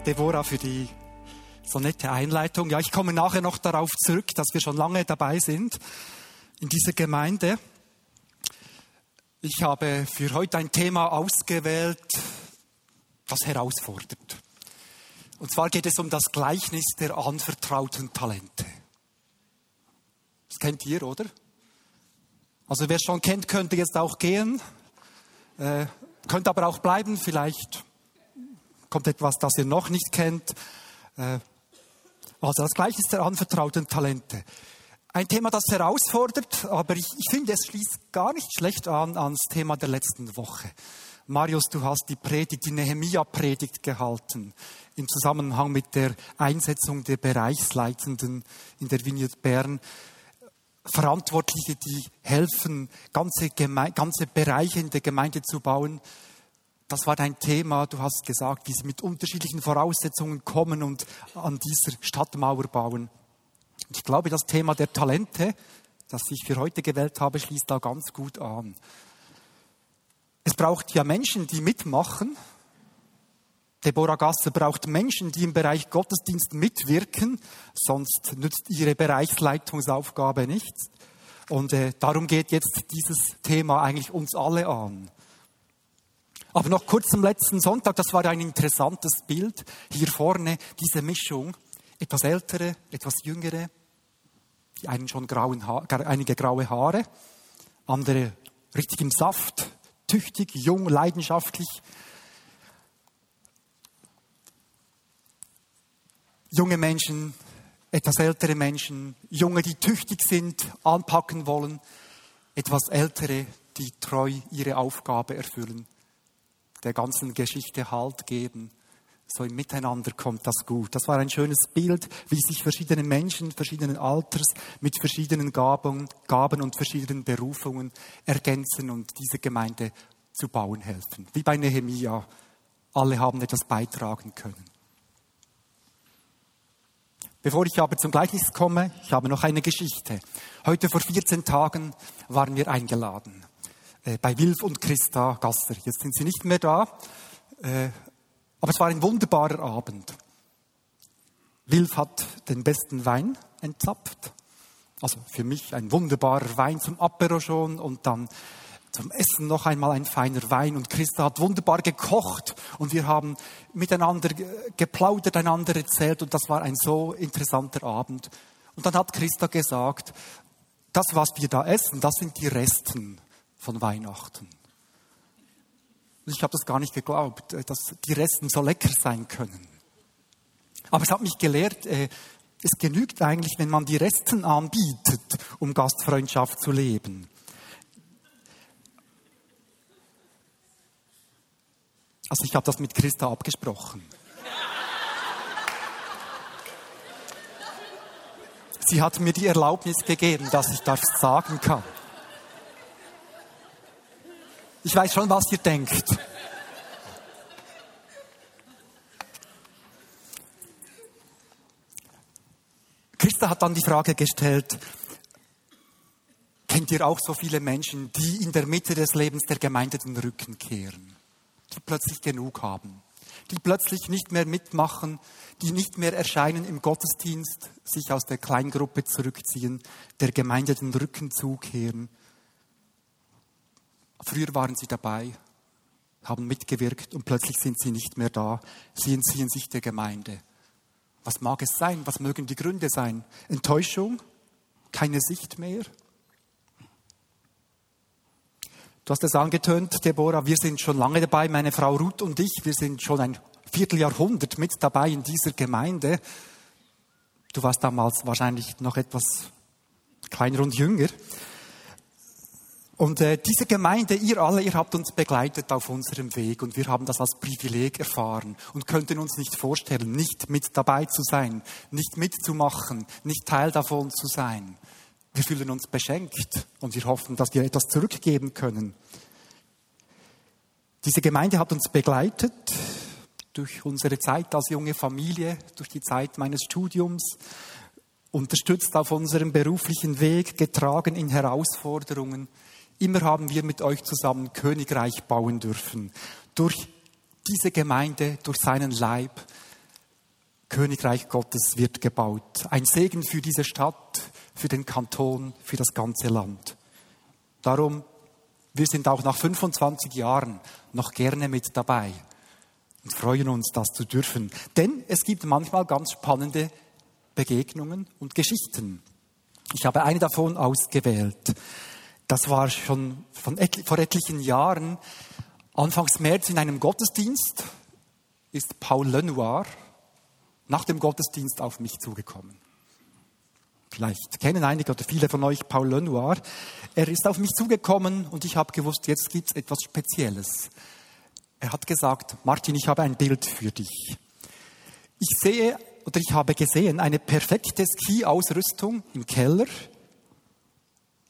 Deborah, für die so nette Einleitung. Ja, ich komme nachher noch darauf zurück, dass wir schon lange dabei sind in dieser Gemeinde. Ich habe für heute ein Thema ausgewählt, das herausfordert. Und zwar geht es um das Gleichnis der anvertrauten Talente. Das kennt ihr, oder? Also wer es schon kennt, könnte jetzt auch gehen, äh, könnte aber auch bleiben. Vielleicht kommt etwas, das ihr noch nicht kennt. Äh, also das Gleichnis der anvertrauten Talente. Ein Thema, das herausfordert, aber ich, ich finde, es schließt gar nicht schlecht an ans Thema der letzten Woche. Marius, du hast die Predigt, die Nehemia-Predigt gehalten im Zusammenhang mit der Einsetzung der Bereichsleitenden in der Vineyard Bern. Verantwortliche, die helfen, ganze, Geme ganze Bereiche in der Gemeinde zu bauen. Das war dein Thema. Du hast gesagt, wie sie mit unterschiedlichen Voraussetzungen kommen und an dieser Stadtmauer bauen. Ich glaube, das Thema der Talente, das ich für heute gewählt habe, schließt da ganz gut an. Es braucht ja Menschen, die mitmachen. Deborah Gasser braucht Menschen, die im Bereich Gottesdienst mitwirken, sonst nützt ihre Bereichsleitungsaufgabe nichts. Und äh, darum geht jetzt dieses Thema eigentlich uns alle an. Aber noch kurz zum letzten Sonntag, das war ein interessantes Bild. Hier vorne diese Mischung, etwas ältere, etwas jüngere, die einen schon grauen ha einige graue Haare, andere richtig im Saft, tüchtig, jung, leidenschaftlich. Junge Menschen, etwas ältere Menschen, Junge, die tüchtig sind, anpacken wollen, etwas ältere, die treu ihre Aufgabe erfüllen, der ganzen Geschichte Halt geben so im Miteinander kommt das gut. Das war ein schönes Bild, wie sich verschiedene Menschen verschiedenen Alters mit verschiedenen Gaben, Gaben und verschiedenen Berufungen ergänzen und diese Gemeinde zu bauen helfen. Wie bei Nehemia. Alle haben etwas beitragen können. Bevor ich aber zum Gleichnis komme, ich habe noch eine Geschichte. Heute vor 14 Tagen waren wir eingeladen äh, bei Wilf und Christa Gasser. Jetzt sind sie nicht mehr da, äh, aber es war ein wunderbarer Abend. Wilf hat den besten Wein entzapft. Also für mich ein wunderbarer Wein zum Apero schon und dann zum Essen noch einmal ein feiner Wein. Und Christa hat wunderbar gekocht und wir haben miteinander geplaudert, einander erzählt und das war ein so interessanter Abend. Und dann hat Christa gesagt, das, was wir da essen, das sind die Resten von Weihnachten. Ich habe das gar nicht geglaubt, äh, dass die Resten so lecker sein können. Aber es hat mich gelehrt, äh, es genügt eigentlich, wenn man die Resten anbietet, um Gastfreundschaft zu leben. Also ich habe das mit Christa abgesprochen. Sie hat mir die Erlaubnis gegeben, dass ich das sagen kann. Ich weiß schon, was ihr denkt. Christa hat dann die Frage gestellt, kennt ihr auch so viele Menschen, die in der Mitte des Lebens der Gemeinde den Rücken kehren, die plötzlich genug haben, die plötzlich nicht mehr mitmachen, die nicht mehr erscheinen im Gottesdienst, sich aus der Kleingruppe zurückziehen, der Gemeinde den Rücken zukehren Früher waren sie dabei, haben mitgewirkt und plötzlich sind sie nicht mehr da. Sie entziehen sich der Gemeinde. Was mag es sein? Was mögen die Gründe sein? Enttäuschung? Keine Sicht mehr? Du hast es angetönt, Deborah, wir sind schon lange dabei, meine Frau Ruth und ich, wir sind schon ein Vierteljahrhundert mit dabei in dieser Gemeinde. Du warst damals wahrscheinlich noch etwas kleiner und jünger. Und äh, diese Gemeinde, ihr alle, ihr habt uns begleitet auf unserem Weg und wir haben das als Privileg erfahren und könnten uns nicht vorstellen, nicht mit dabei zu sein, nicht mitzumachen, nicht Teil davon zu sein. Wir fühlen uns beschenkt und wir hoffen, dass wir etwas zurückgeben können. Diese Gemeinde hat uns begleitet durch unsere Zeit als junge Familie, durch die Zeit meines Studiums, unterstützt auf unserem beruflichen Weg, getragen in Herausforderungen. Immer haben wir mit euch zusammen Königreich bauen dürfen. Durch diese Gemeinde, durch seinen Leib. Königreich Gottes wird gebaut. Ein Segen für diese Stadt, für den Kanton, für das ganze Land. Darum, wir sind auch nach 25 Jahren noch gerne mit dabei und freuen uns, das zu dürfen. Denn es gibt manchmal ganz spannende Begegnungen und Geschichten. Ich habe eine davon ausgewählt. Das war schon etli vor etlichen Jahren. Anfangs März in einem Gottesdienst ist Paul Lenoir nach dem Gottesdienst auf mich zugekommen. Vielleicht kennen einige oder viele von euch Paul Lenoir. Er ist auf mich zugekommen und ich habe gewusst, jetzt gibt es etwas Spezielles. Er hat gesagt, Martin, ich habe ein Bild für dich. Ich sehe oder ich habe gesehen eine perfekte Ski-Ausrüstung im Keller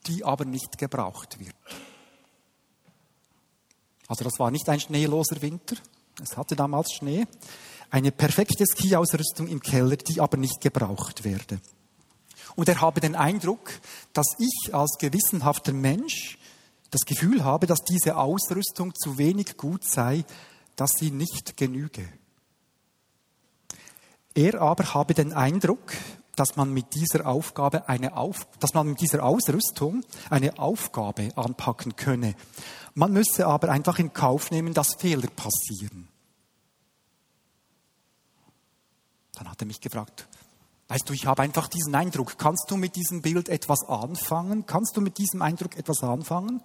die aber nicht gebraucht wird. Also das war nicht ein schneeloser Winter, es hatte damals Schnee. Eine perfekte Skiausrüstung im Keller, die aber nicht gebraucht werde. Und er habe den Eindruck, dass ich als gewissenhafter Mensch das Gefühl habe, dass diese Ausrüstung zu wenig gut sei, dass sie nicht genüge. Er aber habe den Eindruck, dass man mit dieser Aufgabe eine Auf, dass man mit dieser Ausrüstung eine Aufgabe anpacken könne. Man müsse aber einfach in Kauf nehmen, dass Fehler passieren. Dann hat er mich gefragt, weißt du, ich habe einfach diesen Eindruck, kannst du mit diesem Bild etwas anfangen? Kannst du mit diesem Eindruck etwas anfangen?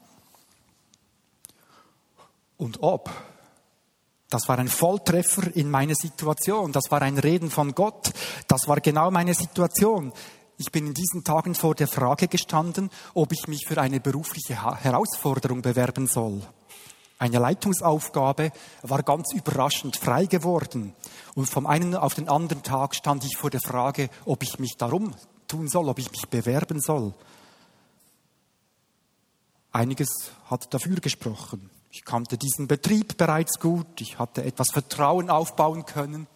Und ob das war ein Volltreffer in meine Situation. Das war ein Reden von Gott. Das war genau meine Situation. Ich bin in diesen Tagen vor der Frage gestanden, ob ich mich für eine berufliche Herausforderung bewerben soll. Eine Leitungsaufgabe war ganz überraschend frei geworden. Und vom einen auf den anderen Tag stand ich vor der Frage, ob ich mich darum tun soll, ob ich mich bewerben soll. Einiges hat dafür gesprochen. Ich kannte diesen Betrieb bereits gut, ich hatte etwas Vertrauen aufbauen können,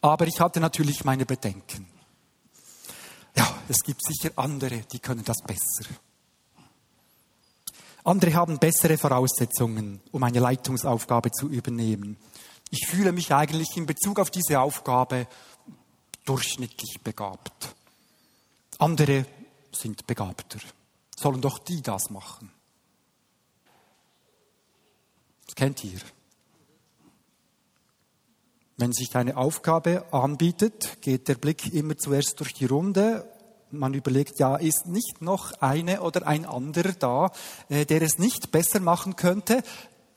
aber ich hatte natürlich meine Bedenken. Ja, es gibt sicher andere, die können das besser. Andere haben bessere Voraussetzungen, um eine Leitungsaufgabe zu übernehmen. Ich fühle mich eigentlich in Bezug auf diese Aufgabe durchschnittlich begabt. Andere sind begabter. Sollen doch die das machen. Das kennt ihr. Wenn sich eine Aufgabe anbietet, geht der Blick immer zuerst durch die Runde. Man überlegt, ja, ist nicht noch eine oder ein anderer da, äh, der es nicht besser machen könnte?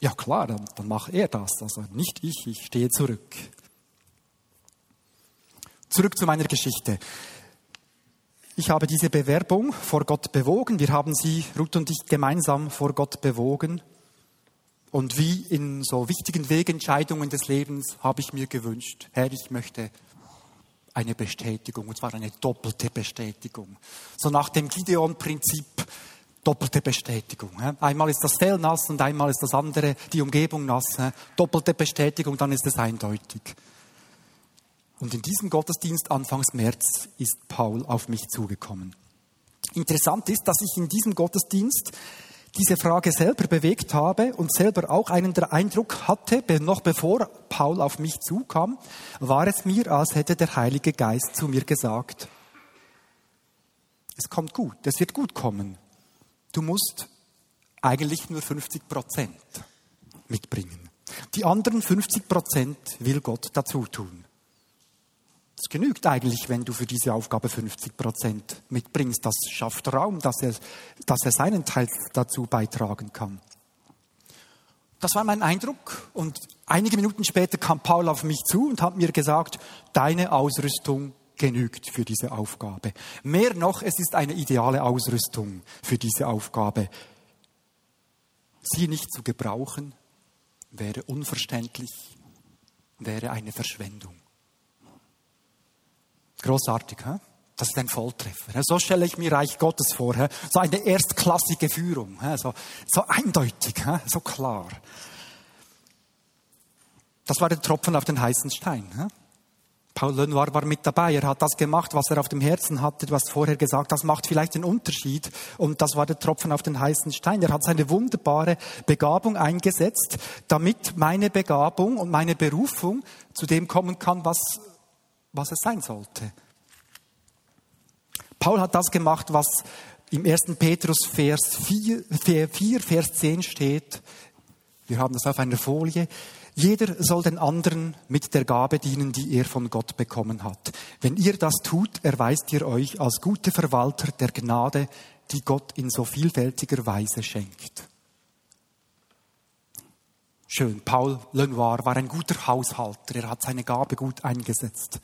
Ja klar, dann, dann macht er das. Also nicht ich, ich stehe zurück. Zurück zu meiner Geschichte. Ich habe diese Bewerbung vor Gott bewogen. Wir haben sie, Ruth und ich, gemeinsam vor Gott bewogen. Und wie in so wichtigen Wegentscheidungen des Lebens habe ich mir gewünscht, Herr, ich möchte eine Bestätigung, und zwar eine doppelte Bestätigung. So nach dem Gideon-Prinzip doppelte Bestätigung. Einmal ist das Fell nass und einmal ist das andere, die Umgebung nass. Doppelte Bestätigung, dann ist es eindeutig. Und in diesem Gottesdienst Anfangs März ist Paul auf mich zugekommen. Interessant ist, dass ich in diesem Gottesdienst diese Frage selber bewegt habe und selber auch einen Eindruck hatte, noch bevor Paul auf mich zukam, war es mir, als hätte der Heilige Geist zu mir gesagt, es kommt gut, es wird gut kommen. Du musst eigentlich nur 50 Prozent mitbringen. Die anderen 50 Prozent will Gott dazu tun. Es genügt eigentlich, wenn du für diese Aufgabe 50 Prozent mitbringst. Das schafft Raum, dass er, dass er seinen Teil dazu beitragen kann. Das war mein Eindruck. Und einige Minuten später kam Paul auf mich zu und hat mir gesagt, deine Ausrüstung genügt für diese Aufgabe. Mehr noch, es ist eine ideale Ausrüstung für diese Aufgabe. sie nicht zu gebrauchen, wäre unverständlich, wäre eine Verschwendung. Großartig, hä? Das ist ein Volltreffer. So stelle ich mir Reich Gottes vor. So eine erstklassige Führung. So, so eindeutig, so klar. Das war der Tropfen auf den heißen Stein. Paul Lenoir war mit dabei. Er hat das gemacht, was er auf dem Herzen hatte. Hast vorher gesagt, das macht vielleicht den Unterschied. Und das war der Tropfen auf den heißen Stein. Er hat seine wunderbare Begabung eingesetzt, damit meine Begabung und meine Berufung zu dem kommen kann, was, was es sein sollte. Paul hat das gemacht, was im 1. Petrus Vers 4, 4, Vers 10 steht. Wir haben das auf einer Folie. Jeder soll den anderen mit der Gabe dienen, die er von Gott bekommen hat. Wenn ihr das tut, erweist ihr euch als gute Verwalter der Gnade, die Gott in so vielfältiger Weise schenkt. Schön, Paul Lenoir war ein guter Haushalter, er hat seine Gabe gut eingesetzt.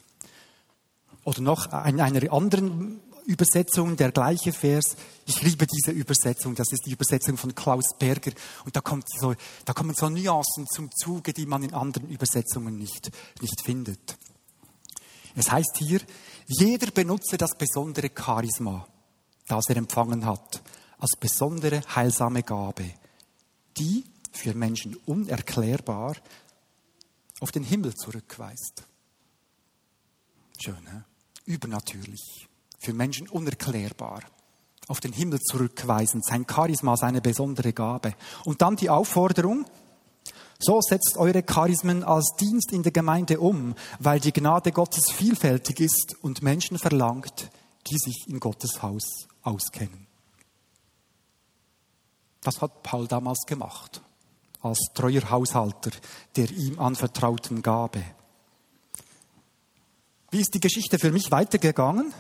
Oder noch in einer anderen Übersetzung, der gleiche Vers. Ich liebe diese Übersetzung. Das ist die Übersetzung von Klaus Berger. Und da, kommt so, da kommen so Nuancen zum Zuge, die man in anderen Übersetzungen nicht, nicht findet. Es heißt hier, jeder benutze das besondere Charisma, das er empfangen hat, als besondere heilsame Gabe, die für Menschen unerklärbar auf den Himmel zurückweist. Schön, he? übernatürlich für Menschen unerklärbar. Auf den Himmel zurückweisend, sein Charisma, seine besondere Gabe. Und dann die Aufforderung, so setzt eure Charismen als Dienst in der Gemeinde um, weil die Gnade Gottes vielfältig ist und Menschen verlangt, die sich in Gottes Haus auskennen. Das hat Paul damals gemacht, als treuer Haushalter der ihm anvertrauten Gabe. Wie ist die Geschichte für mich weitergegangen?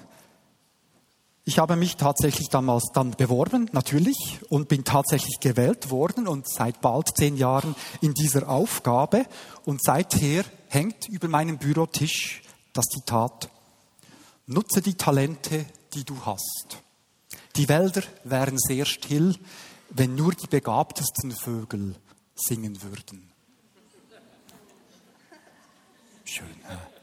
Ich habe mich tatsächlich damals dann beworben, natürlich, und bin tatsächlich gewählt worden und seit bald zehn Jahren in dieser Aufgabe. Und seither hängt über meinem Bürotisch das Zitat, nutze die Talente, die du hast. Die Wälder wären sehr still, wenn nur die begabtesten Vögel singen würden. Schön. Ja?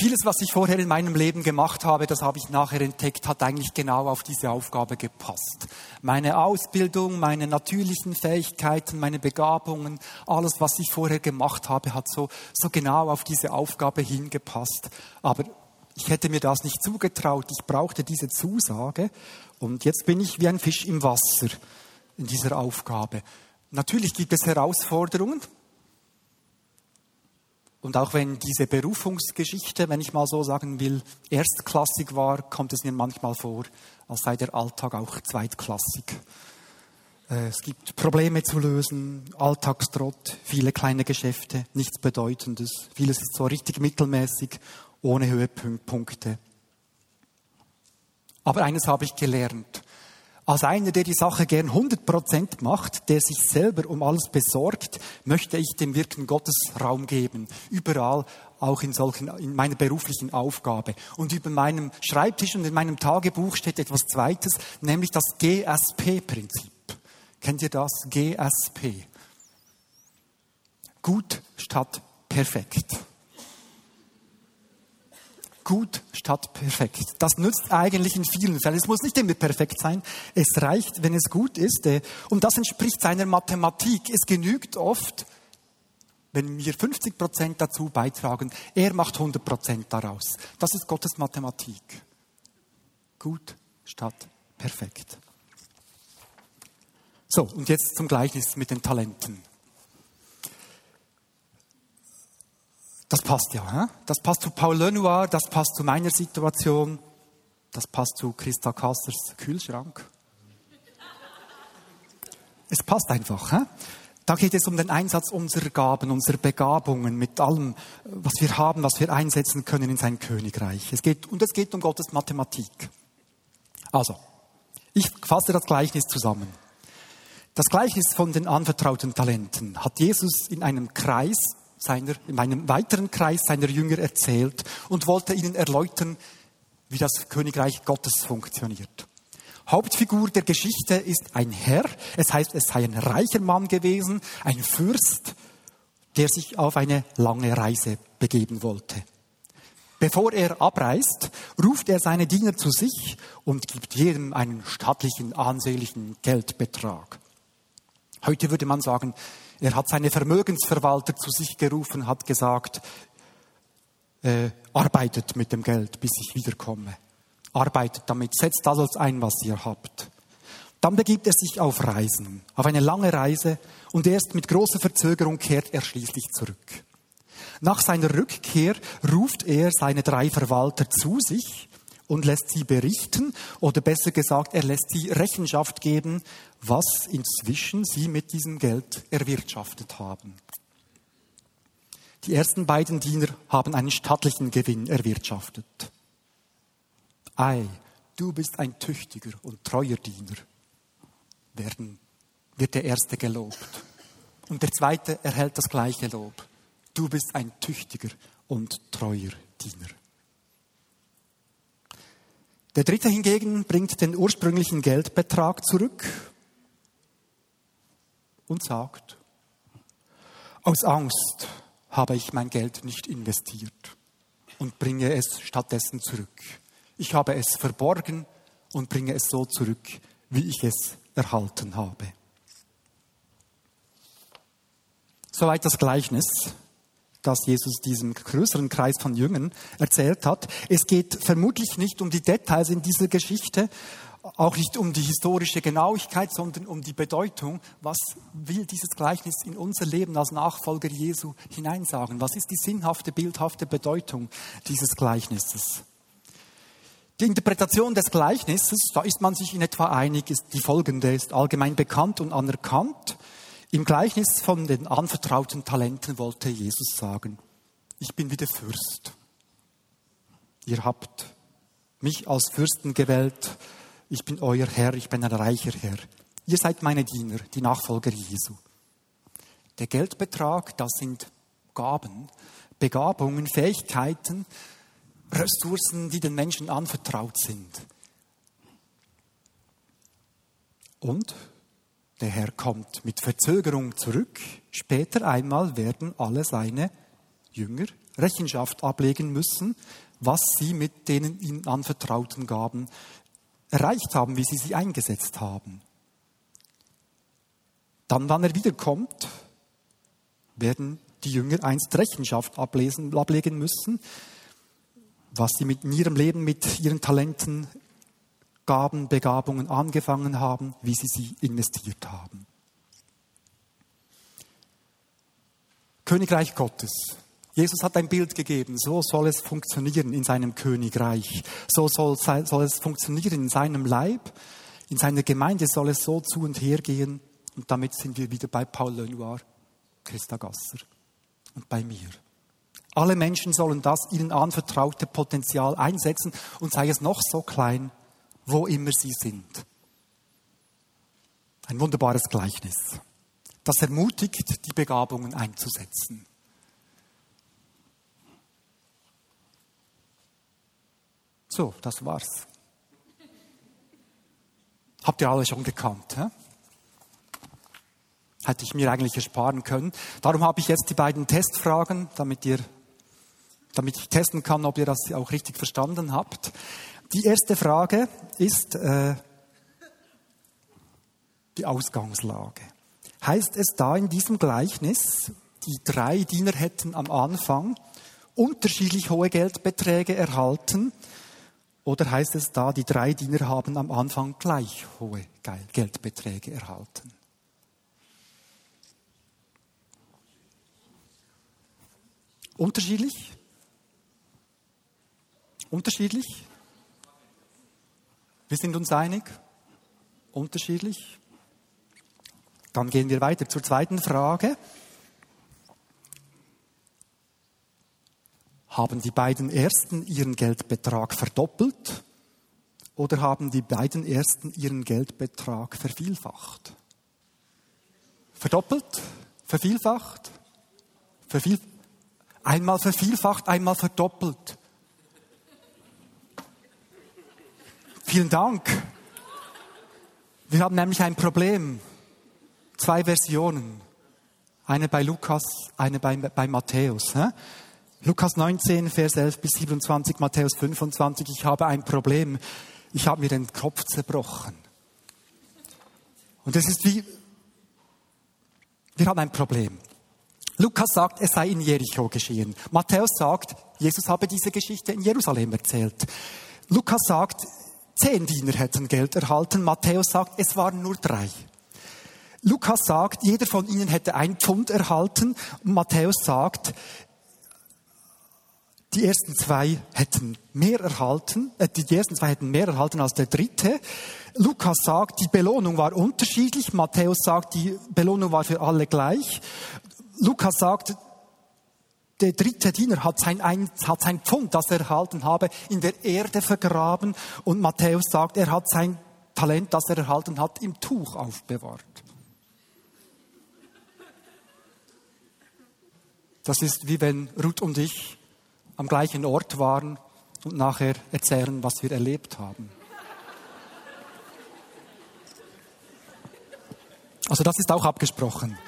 Vieles, was ich vorher in meinem Leben gemacht habe, das habe ich nachher entdeckt, hat eigentlich genau auf diese Aufgabe gepasst. Meine Ausbildung, meine natürlichen Fähigkeiten, meine Begabungen, alles, was ich vorher gemacht habe, hat so, so genau auf diese Aufgabe hingepasst. Aber ich hätte mir das nicht zugetraut. Ich brauchte diese Zusage. Und jetzt bin ich wie ein Fisch im Wasser in dieser Aufgabe. Natürlich gibt es Herausforderungen. Und auch wenn diese Berufungsgeschichte, wenn ich mal so sagen will, erstklassig war, kommt es mir manchmal vor, als sei der Alltag auch zweitklassig. Äh, es gibt Probleme zu lösen, Alltagstrott, viele kleine Geschäfte, nichts Bedeutendes. Vieles ist so richtig mittelmäßig, ohne Höhepunkte. Aber eines habe ich gelernt. Als einer, der die Sache gern 100 Prozent macht, der sich selber um alles besorgt, möchte ich dem Wirken Gottes Raum geben. Überall, auch in solchen, in meiner beruflichen Aufgabe. Und über meinem Schreibtisch und in meinem Tagebuch steht etwas Zweites, nämlich das GSP-Prinzip. Kennt ihr das? GSP. Gut statt perfekt gut statt perfekt. Das nützt eigentlich in vielen Fällen. Es muss nicht immer perfekt sein. Es reicht, wenn es gut ist. Äh, und das entspricht seiner Mathematik. Es genügt oft, wenn wir 50 Prozent dazu beitragen. Er macht 100 Prozent daraus. Das ist Gottes Mathematik. Gut statt perfekt. So, und jetzt zum Gleichnis mit den Talenten. Das passt ja. He? Das passt zu Paul Lenoir, das passt zu meiner Situation, das passt zu Christa Kassers Kühlschrank. Es passt einfach. He? Da geht es um den Einsatz unserer Gaben, unserer Begabungen, mit allem, was wir haben, was wir einsetzen können in sein Königreich. Es geht, und es geht um Gottes Mathematik. Also, ich fasse das Gleichnis zusammen. Das Gleichnis von den anvertrauten Talenten hat Jesus in einem Kreis seiner, in einem weiteren Kreis seiner Jünger erzählt und wollte ihnen erläutern, wie das Königreich Gottes funktioniert. Hauptfigur der Geschichte ist ein Herr. Es heißt, es sei ein reicher Mann gewesen, ein Fürst, der sich auf eine lange Reise begeben wollte. Bevor er abreist, ruft er seine Diener zu sich und gibt jedem einen stattlichen, ansehnlichen Geldbetrag. Heute würde man sagen, er hat seine Vermögensverwalter zu sich gerufen, hat gesagt, äh, arbeitet mit dem Geld, bis ich wiederkomme. Arbeitet damit, setzt alles ein, was ihr habt. Dann begibt er sich auf Reisen, auf eine lange Reise, und erst mit großer Verzögerung kehrt er schließlich zurück. Nach seiner Rückkehr ruft er seine drei Verwalter zu sich und lässt sie berichten, oder besser gesagt, er lässt sie Rechenschaft geben, was inzwischen sie mit diesem Geld erwirtschaftet haben. Die ersten beiden Diener haben einen stattlichen Gewinn erwirtschaftet. Ei, du bist ein tüchtiger und treuer Diener, werden, wird der erste gelobt. Und der zweite erhält das gleiche Lob. Du bist ein tüchtiger und treuer Diener. Der dritte hingegen bringt den ursprünglichen Geldbetrag zurück und sagt, aus Angst habe ich mein Geld nicht investiert und bringe es stattdessen zurück. Ich habe es verborgen und bringe es so zurück, wie ich es erhalten habe. Soweit das Gleichnis, das Jesus diesem größeren Kreis von Jüngern erzählt hat. Es geht vermutlich nicht um die Details in dieser Geschichte, auch nicht um die historische Genauigkeit, sondern um die Bedeutung. Was will dieses Gleichnis in unser Leben als Nachfolger Jesu hineinsagen? Was ist die sinnhafte, bildhafte Bedeutung dieses Gleichnisses? Die Interpretation des Gleichnisses, da ist man sich in etwa einig, ist die folgende, ist allgemein bekannt und anerkannt. Im Gleichnis von den anvertrauten Talenten wollte Jesus sagen, ich bin wie der Fürst. Ihr habt mich als Fürsten gewählt ich bin euer Herr, ich bin ein reicher Herr. Ihr seid meine Diener, die Nachfolger Jesu. Der Geldbetrag, das sind Gaben, Begabungen, Fähigkeiten, Ressourcen, die den Menschen anvertraut sind. Und der Herr kommt mit Verzögerung zurück. Später einmal werden alle seine Jünger Rechenschaft ablegen müssen, was sie mit denen ihnen anvertrauten Gaben erreicht haben, wie sie sie eingesetzt haben. Dann, wann er wiederkommt, werden die Jünger einst Rechenschaft ablesen, ablegen müssen, was sie mit in ihrem Leben, mit ihren Talenten, Gaben, Begabungen angefangen haben, wie sie sie investiert haben. Königreich Gottes. Jesus hat ein Bild gegeben, so soll es funktionieren in seinem Königreich, so soll, soll es funktionieren in seinem Leib, in seiner Gemeinde soll es so zu und her gehen. Und damit sind wir wieder bei Paul Lenoir, Christa Gasser und bei mir. Alle Menschen sollen das ihnen anvertraute Potenzial einsetzen und sei es noch so klein, wo immer sie sind. Ein wunderbares Gleichnis. Das ermutigt, die Begabungen einzusetzen. So, das war's. Habt ihr alle schon gekannt? Hä? Hätte ich mir eigentlich ersparen können. Darum habe ich jetzt die beiden Testfragen, damit ihr, damit ich testen kann, ob ihr das auch richtig verstanden habt. Die erste Frage ist äh, die Ausgangslage. Heißt es da in diesem Gleichnis, die drei Diener hätten am Anfang unterschiedlich hohe Geldbeträge erhalten oder heißt es da, die drei Diener haben am Anfang gleich hohe Geldbeträge erhalten? Unterschiedlich? Unterschiedlich? Wir sind uns einig? Unterschiedlich? Dann gehen wir weiter zur zweiten Frage. Haben die beiden Ersten ihren Geldbetrag verdoppelt oder haben die beiden Ersten ihren Geldbetrag vervielfacht? Verdoppelt? Vervielfacht? Verviel einmal vervielfacht, einmal verdoppelt. Vielen Dank. Wir haben nämlich ein Problem. Zwei Versionen. Eine bei Lukas, eine bei, bei Matthäus. Hä? Lukas 19, Vers 11 bis 27, Matthäus 25. Ich habe ein Problem. Ich habe mir den Kopf zerbrochen. Und es ist wie, wir haben ein Problem. Lukas sagt, es sei in Jericho geschehen. Matthäus sagt, Jesus habe diese Geschichte in Jerusalem erzählt. Lukas sagt, zehn Diener hätten Geld erhalten. Matthäus sagt, es waren nur drei. Lukas sagt, jeder von ihnen hätte ein Pfund erhalten. Matthäus sagt, die ersten zwei hätten mehr erhalten, äh, die ersten zwei hätten mehr erhalten als der dritte. Lukas sagt, die Belohnung war unterschiedlich. Matthäus sagt, die Belohnung war für alle gleich. Lukas sagt, der dritte Diener hat sein, ein, hat sein Pfund, das er erhalten habe, in der Erde vergraben. Und Matthäus sagt, er hat sein Talent, das er erhalten hat, im Tuch aufbewahrt. Das ist wie wenn Ruth und ich am gleichen Ort waren und nachher erzählen, was wir erlebt haben. Also das ist auch abgesprochen.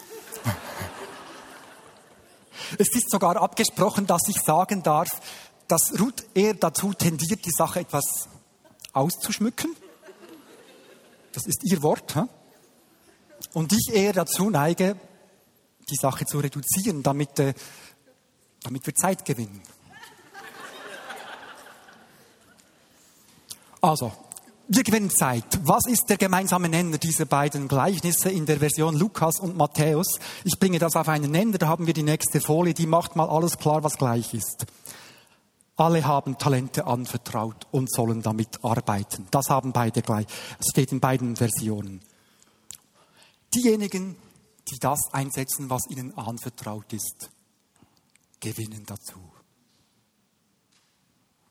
Es ist sogar abgesprochen, dass ich sagen darf, dass Ruth eher dazu tendiert, die Sache etwas auszuschmücken. Das ist ihr Wort. He? Und ich eher dazu neige, die Sache zu reduzieren, damit, äh, damit wir Zeit gewinnen. Also, wir gewinnen Zeit. Was ist der gemeinsame Nenner dieser beiden Gleichnisse in der Version Lukas und Matthäus? Ich bringe das auf einen Nenner, da haben wir die nächste Folie, die macht mal alles klar, was gleich ist. Alle haben Talente anvertraut und sollen damit arbeiten. Das haben beide gleich. Es steht in beiden Versionen. Diejenigen, die das einsetzen, was ihnen anvertraut ist, gewinnen dazu.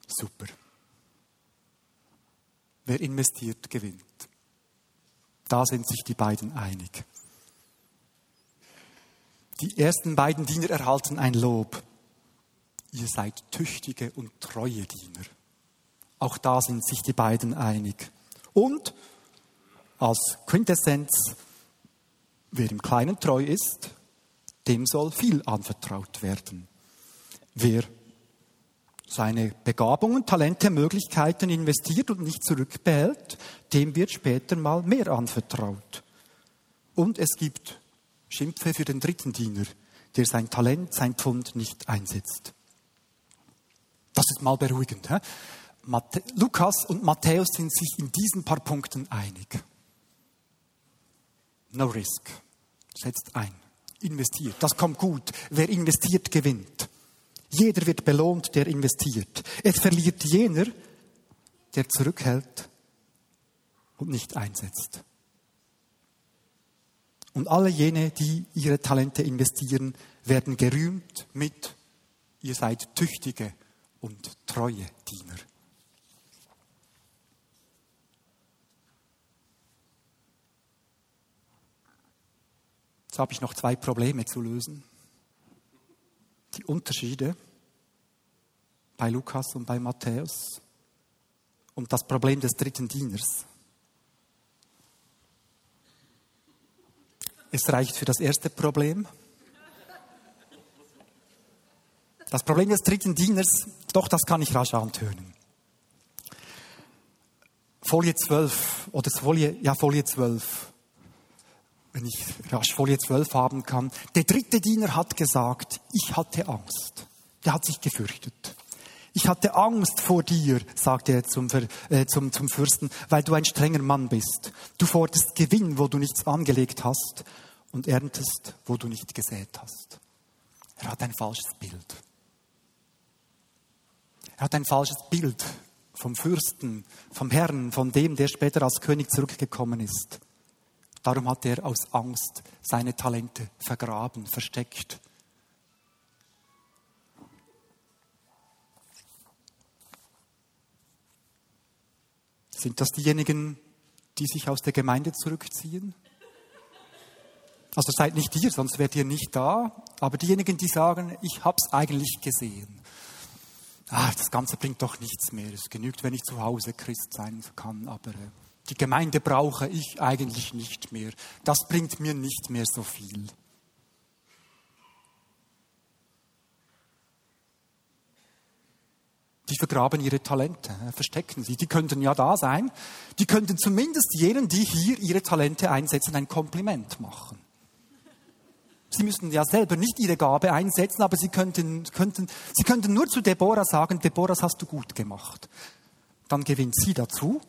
Super. Wer investiert, gewinnt. Da sind sich die beiden einig. Die ersten beiden Diener erhalten ein Lob. Ihr seid tüchtige und treue Diener. Auch da sind sich die beiden einig. Und als Quintessenz, wer im Kleinen treu ist, dem soll viel anvertraut werden. Wer seine Begabungen, Talente, Möglichkeiten investiert und nicht zurückbehält, dem wird später mal mehr anvertraut. Und es gibt Schimpfe für den dritten Diener, der sein Talent, sein Pfund nicht einsetzt. Das ist mal beruhigend. He? Lukas und Matthäus sind sich in diesen paar Punkten einig. No risk. Setzt ein. Investiert. Das kommt gut. Wer investiert, gewinnt. Jeder wird belohnt, der investiert. Es verliert jener, der zurückhält und nicht einsetzt. Und alle jene, die ihre Talente investieren, werden gerühmt mit, ihr seid tüchtige und treue Diener. Jetzt habe ich noch zwei Probleme zu lösen die Unterschiede bei Lukas und bei Matthäus und das Problem des dritten Dieners. Es reicht für das erste Problem. Das Problem des dritten Dieners, doch, das kann ich rasch antönen. Folie 12 oder Folie, ja, Folie 12 wenn ich rasch Folie 12 haben kann. Der dritte Diener hat gesagt, ich hatte Angst. Der hat sich gefürchtet. Ich hatte Angst vor dir, sagte er zum, äh, zum, zum Fürsten, weil du ein strenger Mann bist. Du forderst Gewinn, wo du nichts angelegt hast und erntest, wo du nicht gesät hast. Er hat ein falsches Bild. Er hat ein falsches Bild vom Fürsten, vom Herrn, von dem, der später als König zurückgekommen ist. Darum hat er aus Angst seine Talente vergraben, versteckt. Sind das diejenigen, die sich aus der Gemeinde zurückziehen? Also seid nicht ihr, sonst wärt ihr nicht da. Aber diejenigen, die sagen, ich hab's eigentlich gesehen. ah, das Ganze bringt doch nichts mehr. Es genügt, wenn ich zu Hause Christ sein kann, aber äh, die Gemeinde brauche ich eigentlich nicht mehr. Das bringt mir nicht mehr so viel. Die vergraben ihre Talente, äh, verstecken sie. Die könnten ja da sein. Die könnten zumindest jenen, die hier ihre Talente einsetzen, ein Kompliment machen. Sie müssten ja selber nicht ihre Gabe einsetzen, aber sie könnten, könnten, sie könnten nur zu Deborah sagen, Deborah, das hast du gut gemacht. Dann gewinnt sie dazu.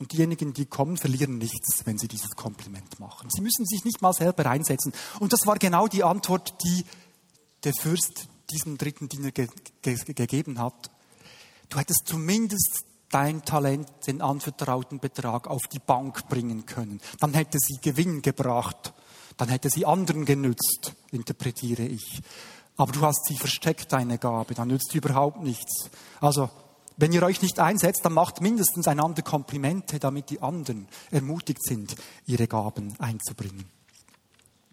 Und diejenigen, die kommen, verlieren nichts, wenn sie dieses Kompliment machen. Sie müssen sich nicht mal selber einsetzen. Und das war genau die Antwort, die der Fürst diesem dritten Diener ge ge gegeben hat. Du hättest zumindest dein Talent, den anvertrauten Betrag auf die Bank bringen können. Dann hätte sie Gewinn gebracht dann hätte sie anderen genützt, interpretiere ich. Aber du hast sie versteckt, deine Gabe, dann nützt sie überhaupt nichts. Also, wenn ihr euch nicht einsetzt, dann macht mindestens einander Komplimente, damit die anderen ermutigt sind, ihre Gaben einzubringen.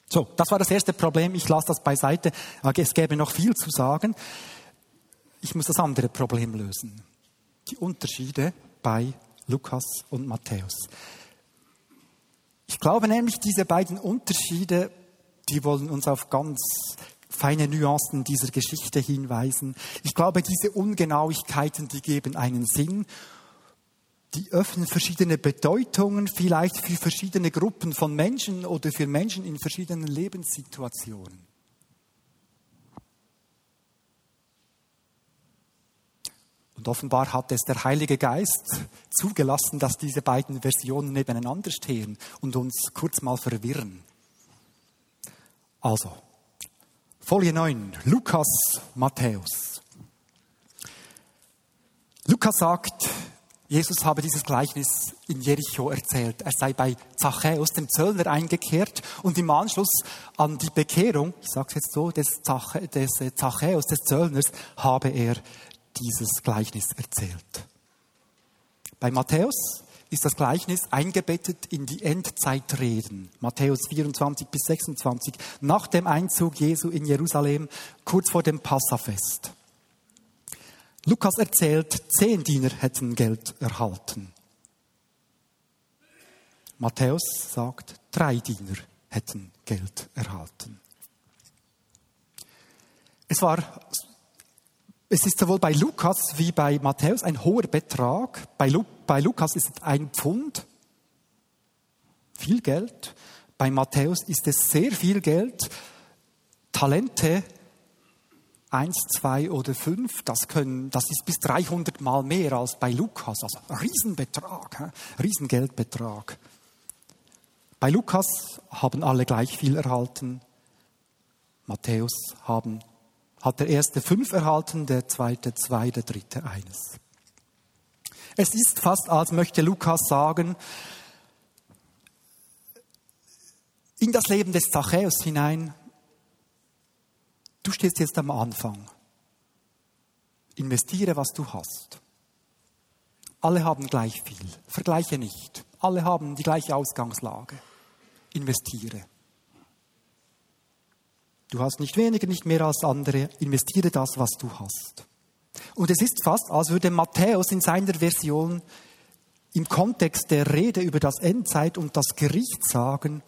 So, das war das erste Problem. Ich lasse das beiseite. Es gäbe noch viel zu sagen. Ich muss das andere Problem lösen. Die Unterschiede bei Lukas und Matthäus. Ich glaube nämlich, diese beiden Unterschiede, die wollen uns auf ganz feine Nuancen dieser Geschichte hinweisen. Ich glaube, diese Ungenauigkeiten, die geben einen Sinn. Die öffnen verschiedene Bedeutungen, vielleicht für verschiedene Gruppen von Menschen oder für Menschen in verschiedenen Lebenssituationen. Und offenbar hat es der Heilige Geist zugelassen, dass diese beiden Versionen nebeneinander stehen und uns kurz mal verwirren. Also, Folie 9, Lukas, Matthäus. Lukas sagt, Jesus habe dieses Gleichnis in Jericho erzählt. Er sei bei Zachäus, dem Zöllner, eingekehrt und im Anschluss an die Bekehrung, ich sage es jetzt so, des, Zachäus, des Zöllners, habe er dieses Gleichnis erzählt. Bei Matthäus ist das Gleichnis eingebettet in die Endzeitreden. Matthäus 24 bis 26, nach dem Einzug Jesu in Jerusalem, kurz vor dem Passafest. Lukas erzählt, zehn Diener hätten Geld erhalten. Matthäus sagt, drei Diener hätten Geld erhalten. Es war es ist sowohl bei Lukas wie bei Matthäus ein hoher Betrag. Bei, Lu bei Lukas ist es ein Pfund, viel Geld. Bei Matthäus ist es sehr viel Geld. Talente, eins, zwei oder fünf, das, können, das ist bis 300 Mal mehr als bei Lukas. Also Riesenbetrag, Riesengeldbetrag. Bei Lukas haben alle gleich viel erhalten. Matthäus haben hat der erste fünf erhalten, der zweite zwei, der dritte eines. Es ist fast, als möchte Lukas sagen, in das Leben des Zachäus hinein, du stehst jetzt am Anfang. Investiere, was du hast. Alle haben gleich viel. Vergleiche nicht. Alle haben die gleiche Ausgangslage. Investiere. Du hast nicht weniger, nicht mehr als andere. Investiere das, was du hast. Und es ist fast, als würde Matthäus in seiner Version im Kontext der Rede über das Endzeit und das Gericht sagen,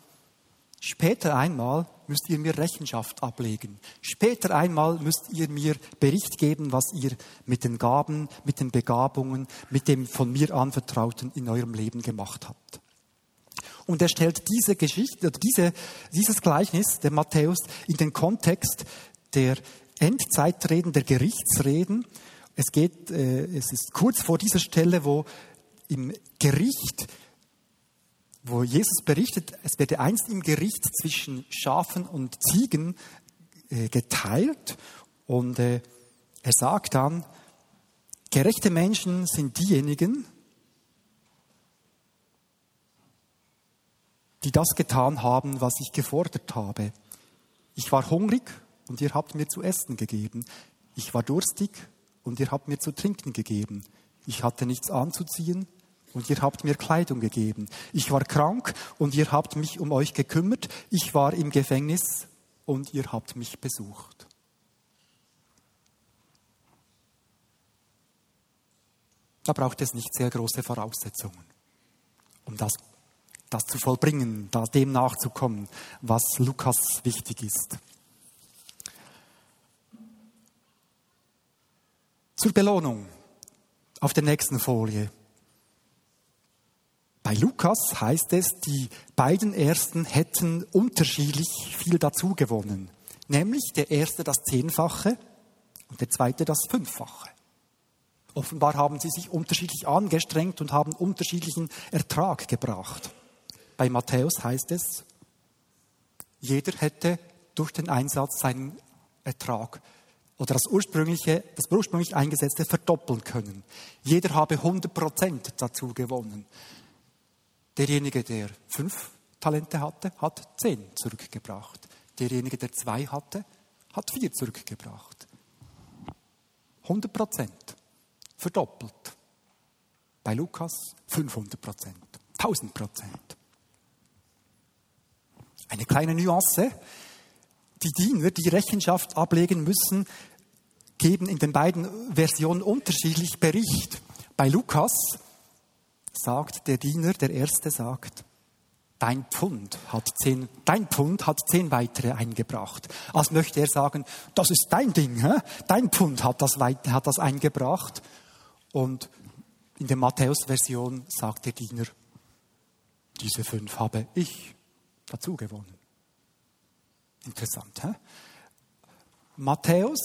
später einmal müsst ihr mir Rechenschaft ablegen. Später einmal müsst ihr mir Bericht geben, was ihr mit den Gaben, mit den Begabungen, mit dem von mir anvertrauten in eurem Leben gemacht habt. Und er stellt diese Geschichte, diese, dieses Gleichnis der Matthäus in den Kontext der Endzeitreden, der Gerichtsreden. Es geht, äh, es ist kurz vor dieser Stelle, wo im Gericht, wo Jesus berichtet, es werde einst im Gericht zwischen Schafen und Ziegen äh, geteilt. Und äh, er sagt dann, gerechte Menschen sind diejenigen, die das getan haben, was ich gefordert habe. Ich war hungrig und ihr habt mir zu essen gegeben. Ich war durstig und ihr habt mir zu trinken gegeben. Ich hatte nichts anzuziehen und ihr habt mir Kleidung gegeben. Ich war krank und ihr habt mich um euch gekümmert. Ich war im Gefängnis und ihr habt mich besucht. Da braucht es nicht sehr große Voraussetzungen, um das, das zu vollbringen, dem nachzukommen, was Lukas wichtig ist. Zur Belohnung auf der nächsten Folie. Bei Lukas heißt es, die beiden ersten hätten unterschiedlich viel dazu gewonnen. Nämlich der erste das Zehnfache und der zweite das Fünffache. Offenbar haben sie sich unterschiedlich angestrengt und haben unterschiedlichen Ertrag gebracht. Bei Matthäus heißt es, jeder hätte durch den Einsatz seinen Ertrag oder das ursprüngliche, das ursprünglich eingesetzte verdoppeln können. Jeder habe 100 Prozent dazu gewonnen. Derjenige, der fünf Talente hatte, hat zehn zurückgebracht. Derjenige, der zwei hatte, hat vier zurückgebracht. 100 Prozent. Verdoppelt. Bei Lukas 500 Prozent. 1000 Prozent. Eine kleine Nuance. Die Diener, die Rechenschaft ablegen müssen, geben in den beiden Versionen unterschiedlich Bericht. Bei Lukas sagt der Diener, der Erste sagt, dein Pfund hat zehn, dein Pfund hat zehn weitere eingebracht. Als möchte er sagen, das ist dein Ding, hä? dein Pfund hat das, hat das eingebracht. Und in der Matthäus-Version sagt der Diener, diese fünf habe ich dazu gewonnen. Interessant, hä? Matthäus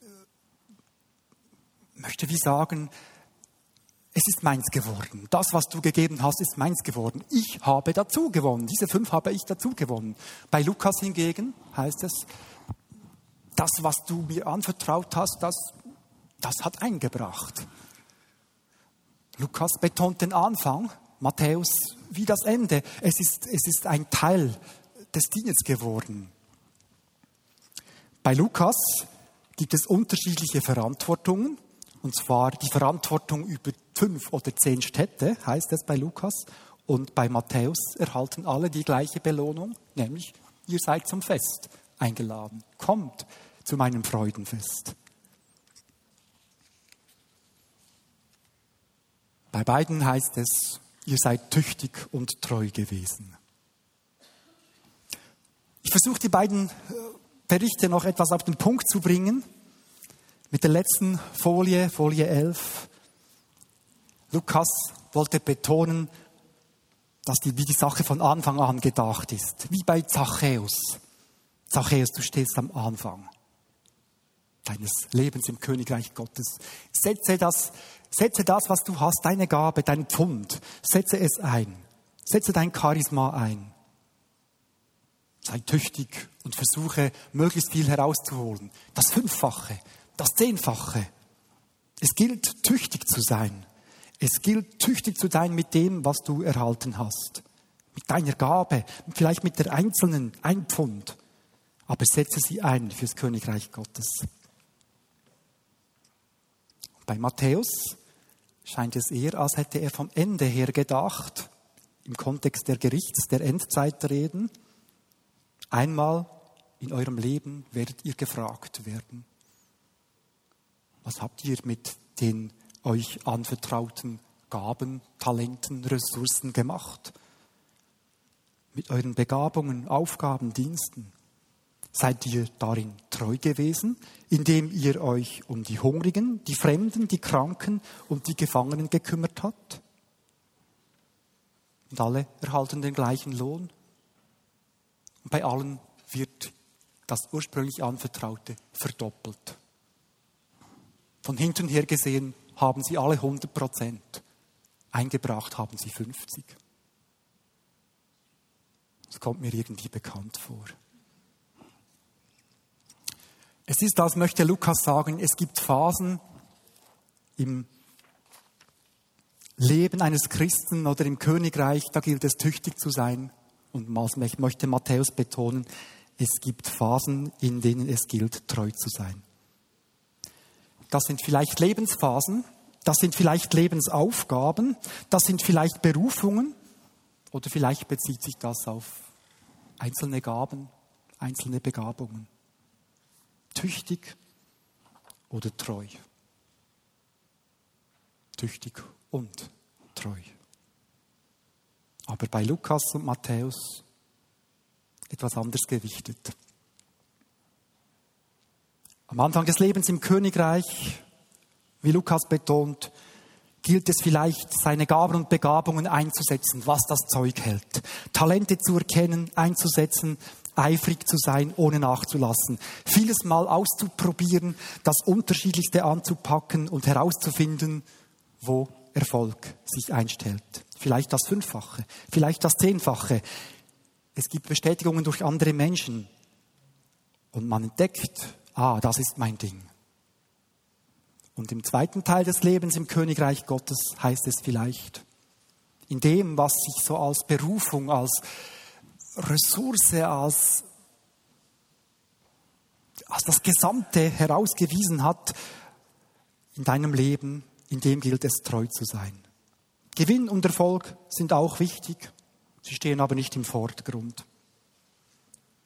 äh, möchte wie sagen, es ist meins geworden. Das, was du gegeben hast, ist meins geworden. Ich habe dazu gewonnen. Diese fünf habe ich dazu gewonnen. Bei Lukas hingegen heißt es, das, was du mir anvertraut hast, das, das hat eingebracht. Lukas betont den Anfang, Matthäus wie das Ende. Es ist, es ist ein Teil des Dienens geworden. Bei Lukas gibt es unterschiedliche Verantwortungen. Und zwar die Verantwortung über fünf oder zehn Städte, heißt es bei Lukas. Und bei Matthäus erhalten alle die gleiche Belohnung, nämlich ihr seid zum Fest eingeladen. Kommt zu meinem Freudenfest. Bei beiden heißt es, ihr seid tüchtig und treu gewesen. Ich versuche die beiden äh, Berichte noch etwas auf den Punkt zu bringen. Mit der letzten Folie, Folie 11. Lukas wollte betonen, dass die, wie die Sache von Anfang an gedacht ist. Wie bei Zachäus. Zachäus, du stehst am Anfang deines Lebens im Königreich Gottes. Setze das, setze das, was du hast, deine Gabe, dein Pfund, setze es ein. Setze dein Charisma ein. Sei tüchtig und versuche, möglichst viel herauszuholen. Das Fünffache, das Zehnfache. Es gilt, tüchtig zu sein. Es gilt, tüchtig zu sein mit dem, was du erhalten hast. Mit deiner Gabe, vielleicht mit der einzelnen, ein Pfund. Aber setze sie ein fürs Königreich Gottes. Bei Matthäus scheint es eher, als hätte er vom Ende her gedacht, im Kontext der Gerichts-, der Endzeitreden. Einmal in eurem Leben werdet ihr gefragt werden. Was habt ihr mit den euch anvertrauten Gaben, Talenten, Ressourcen gemacht? Mit euren Begabungen, Aufgaben, Diensten? Seid ihr darin treu gewesen, indem ihr euch um die Hungrigen, die Fremden, die Kranken und die Gefangenen gekümmert habt? Und alle erhalten den gleichen Lohn. Und bei allen wird das ursprünglich Anvertraute verdoppelt. Von hinten her gesehen haben sie alle 100 Prozent. Eingebracht haben sie 50. Das kommt mir irgendwie bekannt vor. Es ist, als möchte Lukas sagen, es gibt Phasen im Leben eines Christen oder im Königreich, da gilt es tüchtig zu sein. Und möchte Matthäus betonen, es gibt Phasen, in denen es gilt, treu zu sein. Das sind vielleicht Lebensphasen, das sind vielleicht Lebensaufgaben, das sind vielleicht Berufungen oder vielleicht bezieht sich das auf einzelne Gaben, einzelne Begabungen. Tüchtig oder treu. tüchtig und treu. Aber bei Lukas und Matthäus etwas anders gewichtet. Am Anfang des Lebens im Königreich, wie Lukas betont, gilt es vielleicht, seine Gaben und Begabungen einzusetzen, was das Zeug hält. Talente zu erkennen, einzusetzen, eifrig zu sein, ohne nachzulassen. Vieles mal auszuprobieren, das Unterschiedlichste anzupacken und herauszufinden, wo Erfolg sich einstellt. Vielleicht das Fünffache, vielleicht das Zehnfache. Es gibt Bestätigungen durch andere Menschen. Und man entdeckt, ah, das ist mein Ding. Und im zweiten Teil des Lebens im Königreich Gottes heißt es vielleicht, in dem, was sich so als Berufung, als Ressource, als, als das Gesamte herausgewiesen hat in deinem Leben, in dem gilt es treu zu sein. Gewinn und Erfolg sind auch wichtig, sie stehen aber nicht im Vordergrund.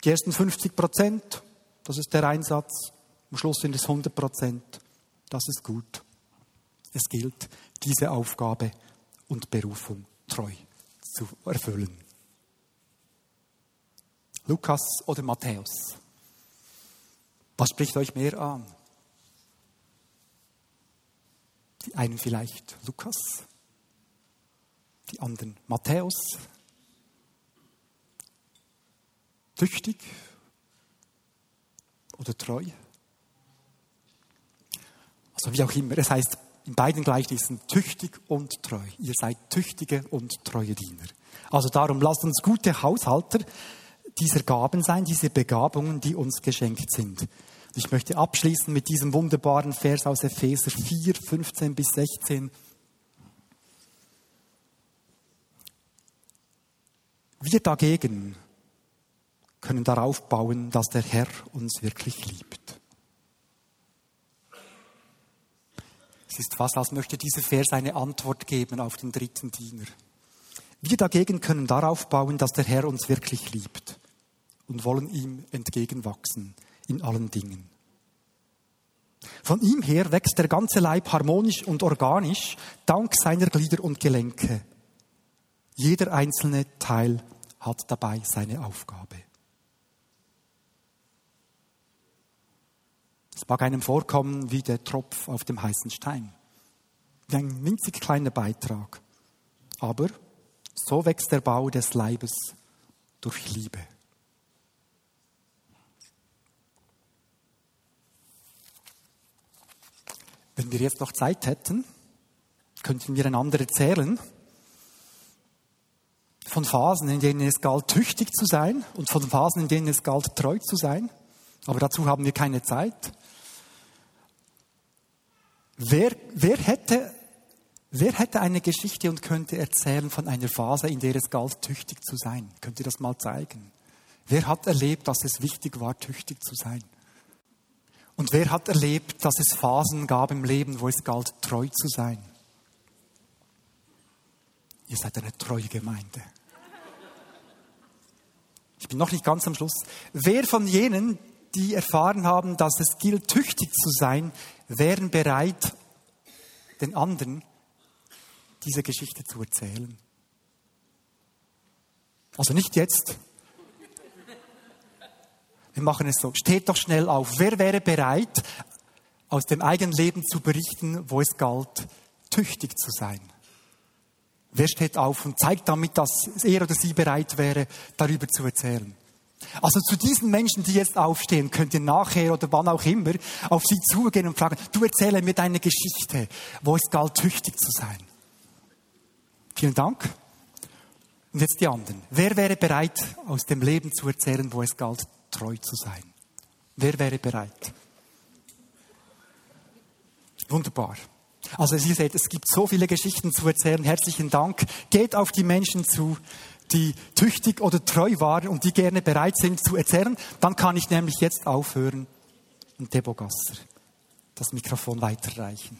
Die ersten 50 Prozent, das ist der Einsatz, am Schluss sind es 100 Prozent das ist gut. Es gilt, diese Aufgabe und Berufung treu zu erfüllen. Lukas oder Matthäus? Was spricht euch mehr an? Die einen vielleicht Lukas, die anderen Matthäus. Tüchtig oder treu? Also wie auch immer, es heißt in beiden Gleichnissen tüchtig und treu. Ihr seid tüchtige und treue Diener. Also darum lasst uns gute Haushalter dieser Gaben sein, diese Begabungen, die uns geschenkt sind. Ich möchte abschließen mit diesem wunderbaren Vers aus Epheser 4, 15 bis 16. Wir dagegen können darauf bauen, dass der Herr uns wirklich liebt. Es ist fast, als möchte dieser Vers eine Antwort geben auf den dritten Diener. Wir dagegen können darauf bauen, dass der Herr uns wirklich liebt und wollen ihm entgegenwachsen in allen Dingen. Von ihm her wächst der ganze Leib harmonisch und organisch dank seiner Glieder und Gelenke. Jeder einzelne Teil hat dabei seine Aufgabe. Es mag einem vorkommen wie der Tropf auf dem heißen Stein. Wie ein winzig kleiner Beitrag. Aber so wächst der Bau des Leibes durch Liebe. Wenn wir jetzt noch Zeit hätten, könnten wir einander erzählen von Phasen, in denen es galt, tüchtig zu sein und von Phasen, in denen es galt, treu zu sein. Aber dazu haben wir keine Zeit. Wer, wer, hätte, wer hätte eine Geschichte und könnte erzählen von einer Phase, in der es galt, tüchtig zu sein? Könnt ihr das mal zeigen? Wer hat erlebt, dass es wichtig war, tüchtig zu sein? Und wer hat erlebt, dass es Phasen gab im Leben, wo es galt, treu zu sein? Ihr seid eine treue Gemeinde. Ich bin noch nicht ganz am Schluss. Wer von jenen, die erfahren haben, dass es gilt, tüchtig zu sein, wären bereit, den anderen diese Geschichte zu erzählen. Also nicht jetzt. Wir machen es so. Steht doch schnell auf. Wer wäre bereit, aus dem eigenen Leben zu berichten, wo es galt, tüchtig zu sein? Wer steht auf und zeigt damit, dass er oder sie bereit wäre, darüber zu erzählen? Also zu diesen Menschen, die jetzt aufstehen, könnt ihr nachher oder wann auch immer auf sie zugehen und fragen, du erzähle mir deine Geschichte, wo es galt, tüchtig zu sein. Vielen Dank. Und jetzt die anderen. Wer wäre bereit, aus dem Leben zu erzählen, wo es galt, treu zu sein? Wer wäre bereit? Wunderbar. Also ihr seht, es gibt so viele Geschichten zu erzählen. Herzlichen Dank. Geht auf die Menschen zu, die tüchtig oder treu waren und die gerne bereit sind zu erzählen, dann kann ich nämlich jetzt aufhören und Debo Gasser das Mikrofon weiterreichen.